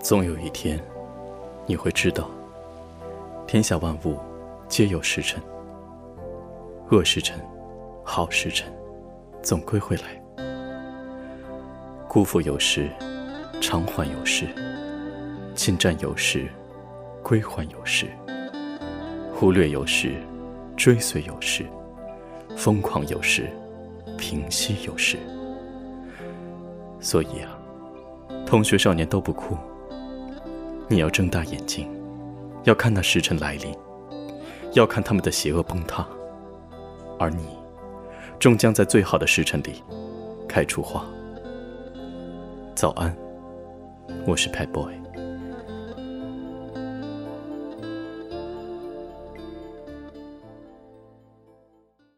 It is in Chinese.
总有一天，你会知道，天下万物皆有时辰，恶时辰、好时辰，总归会来。辜负有时，偿还有时；侵占有时，归还有时；忽略有时，追随有时；疯狂有时，平息有时。所以啊，同学少年都不哭。你要睁大眼睛，要看那时辰来临，要看他们的邪恶崩塌，而你，终将在最好的时辰里开出花。早安，我是 Pet Boy。